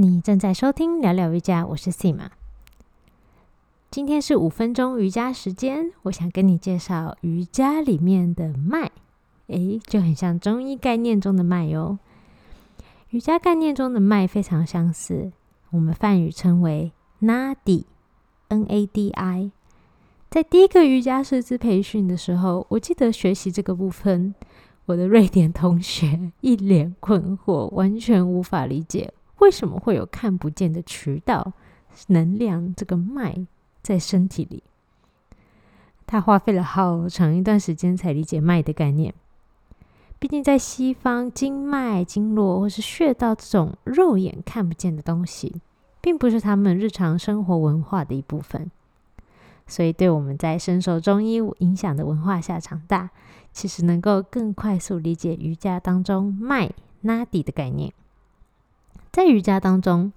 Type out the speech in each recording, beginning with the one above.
你正在收听聊聊瑜伽，我是 Sima。今天是五分钟瑜伽时间，我想跟你介绍瑜伽里面的脉，诶，就很像中医概念中的脉哦。瑜伽概念中的脉非常相似，我们梵语称为 Nadi，N-A-D-I。在第一个瑜伽师资培训的时候，我记得学习这个部分，我的瑞典同学一脸困惑，完全无法理解。为什么会有看不见的渠道能量？这个脉在身体里，他花费了好长一段时间才理解脉的概念。毕竟在西方，经脉、经络或是穴道这种肉眼看不见的东西，并不是他们日常生活文化的一部分。所以，对我们在深受中医影响的文化下长大，其实能够更快速理解瑜伽当中脉拉底的概念。在瑜伽当中，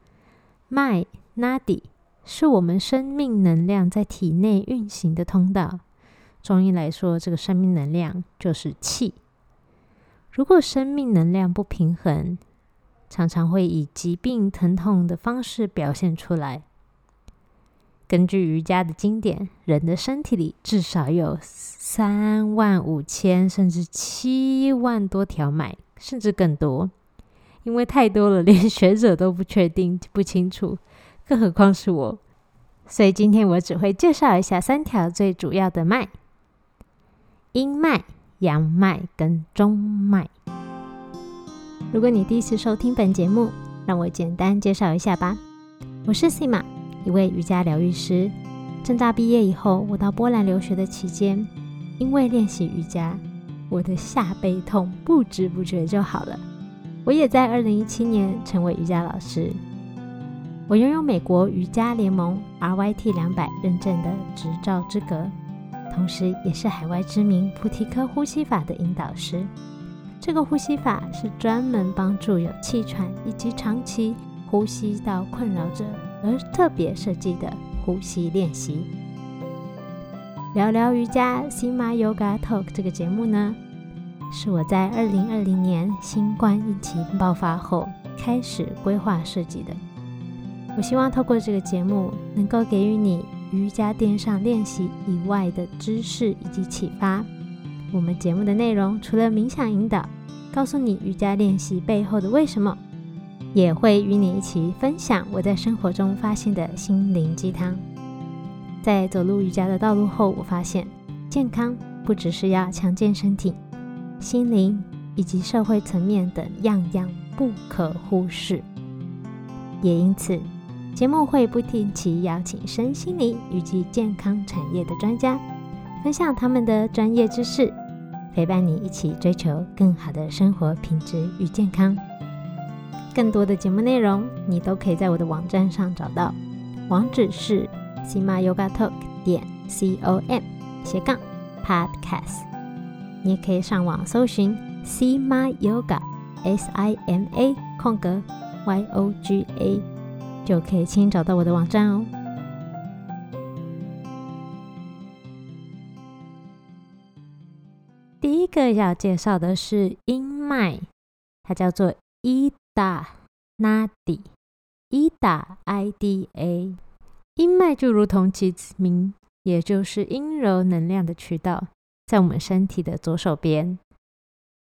脉 （nadi） 是我们生命能量在体内运行的通道。中医来说，这个生命能量就是气。如果生命能量不平衡，常常会以疾病、疼痛的方式表现出来。根据瑜伽的经典，人的身体里至少有三万五千甚至七万多条脉，甚至更多。因为太多了，连学者都不确定、不清楚，更何况是我。所以今天我只会介绍一下三条最主要的脉：阴脉、阳脉跟中脉。如果你第一次收听本节目，让我简单介绍一下吧。我是 Sima，一位瑜伽疗愈师。正大毕业以后，我到波兰留学的期间，因为练习瑜伽，我的下背痛不知不觉就好了。我也在二零一七年成为瑜伽老师。我拥有美国瑜伽联盟 RYT 两百认证的执照资格，同时也是海外知名菩提科呼吸法的引导师。这个呼吸法是专门帮助有气喘以及长期呼吸道困扰者而特别设计的呼吸练习。聊聊瑜伽 Sima Yoga Talk 这个节目呢？是我在二零二零年新冠疫情爆发后开始规划设计的。我希望透过这个节目，能够给予你瑜伽垫上练习以外的知识以及启发。我们节目的内容除了冥想引导，告诉你瑜伽练习背后的为什么，也会与你一起分享我在生活中发现的心灵鸡汤。在走入瑜伽的道路后，我发现健康不只是要强健身体。心灵以及社会层面等样样不可忽视，也因此，节目会不定期邀请身心灵以及健康产业的专家，分享他们的专业知识，陪伴你一起追求更好的生活品质与健康。更多的节目内容，你都可以在我的网站上找到，网址是 sima yoga talk 点 c o m 斜杠 podcast。你也可以上网搜寻 Sima Yoga，S I M A 空格 Y O G A，就可以轻易找到我的网站哦。第一个要介绍的是阴脉，它叫做 Ida Nadi，Ida I D A。阴脉就如同其名，也就是阴柔能量的渠道。在我们身体的左手边，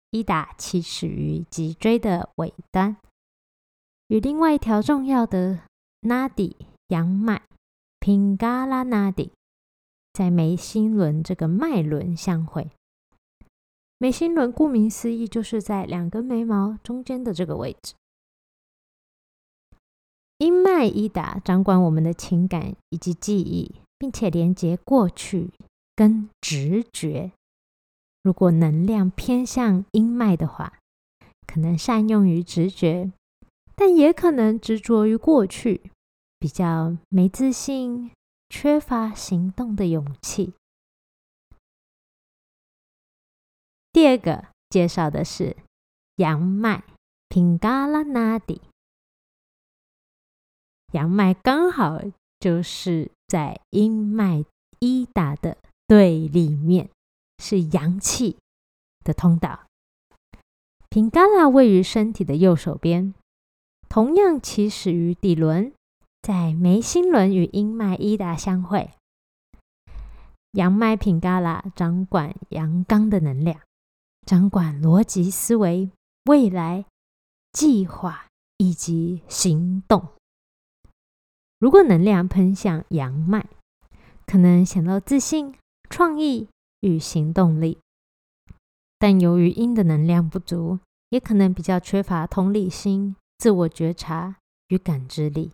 一打起始于脊椎的尾端，与另外一条重要的 Nadi 阳脉 Pingala Nadi 在眉心轮这个脉轮相会。眉心轮顾名思义，就是在两根眉毛中间的这个位置。阴脉一打掌管我们的情感以及记忆，并且连接过去。跟直觉，如果能量偏向阴脉的话，可能善用于直觉，但也可能执着于过去，比较没自信，缺乏行动的勇气。第二个介绍的是阳脉，Pingala Nadi，阳脉刚好就是在阴脉一打的。对立面是阳气的通道。平冈拉位于身体的右手边，同样起始于底轮，在眉心轮与阴脉伊达相会。阳脉品嘎拉掌管阳刚的能量，掌管逻辑思维、未来计划以及行动。如果能量喷向阳脉，可能想到自信、创意与行动力；但由于阴的能量不足，也可能比较缺乏同理心、自我觉察与感知力。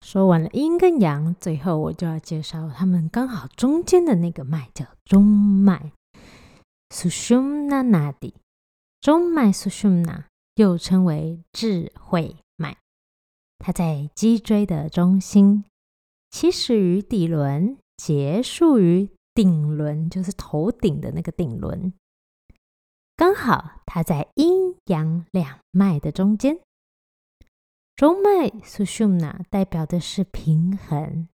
说完了阴跟阳，最后我就要介绍他们刚好中间的那个脉，叫中脉 （Sushumna Nadi）。中脉 Sushumna 又称为智慧脉，它在脊椎的中心，起始于底轮，结束于顶轮，就是头顶的那个顶轮。刚好它在阴阳两脉的中间。中脉苏逊呐代表的是平衡、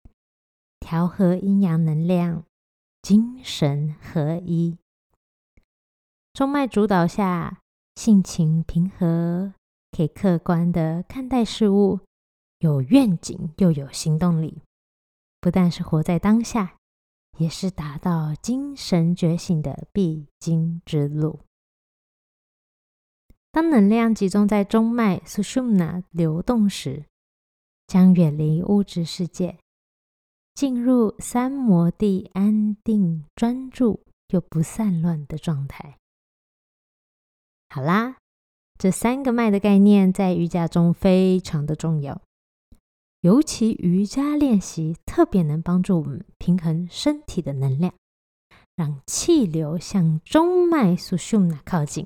调和阴阳能量、精神合一。中脉主导下，性情平和，可以客观的看待事物，有愿景又有行动力。不但是活在当下，也是达到精神觉醒的必经之路。当能量集中在中脉 Sushumna 流动时，将远离物质世界，进入三摩地安定、专注又不散乱的状态。好啦，这三个脉的概念在瑜伽中非常的重要，尤其瑜伽练习特别能帮助我们平衡身体的能量，让气流向中脉苏逊娜靠近。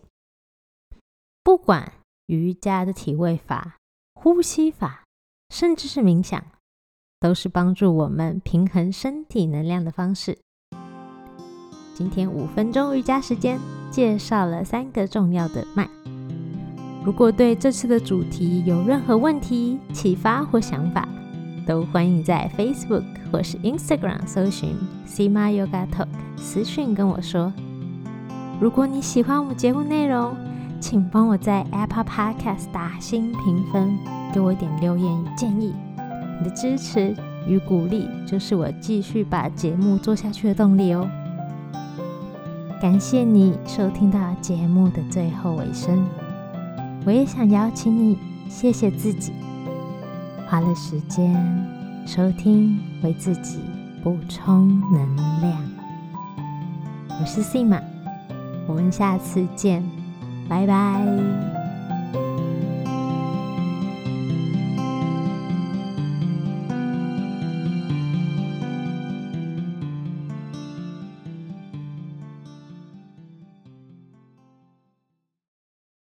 不管瑜伽的体位法、呼吸法，甚至是冥想，都是帮助我们平衡身体能量的方式。今天五分钟瑜伽时间，介绍了三个重要的脉。如果对这次的主题有任何问题、启发或想法，都欢迎在 Facebook 或是 Instagram 搜寻 Sima Yoga Talk 私讯跟我说。如果你喜欢我们节目内容，请帮我在 Apple Podcast 打新评分，给我一点留言与建议。你的支持与鼓励，就是我继续把节目做下去的动力哦。感谢你收听到节目的最后尾声，我也想邀请你，谢谢自己花了时间收听，为自己补充能量。我是 Sima，我们下次见。拜拜。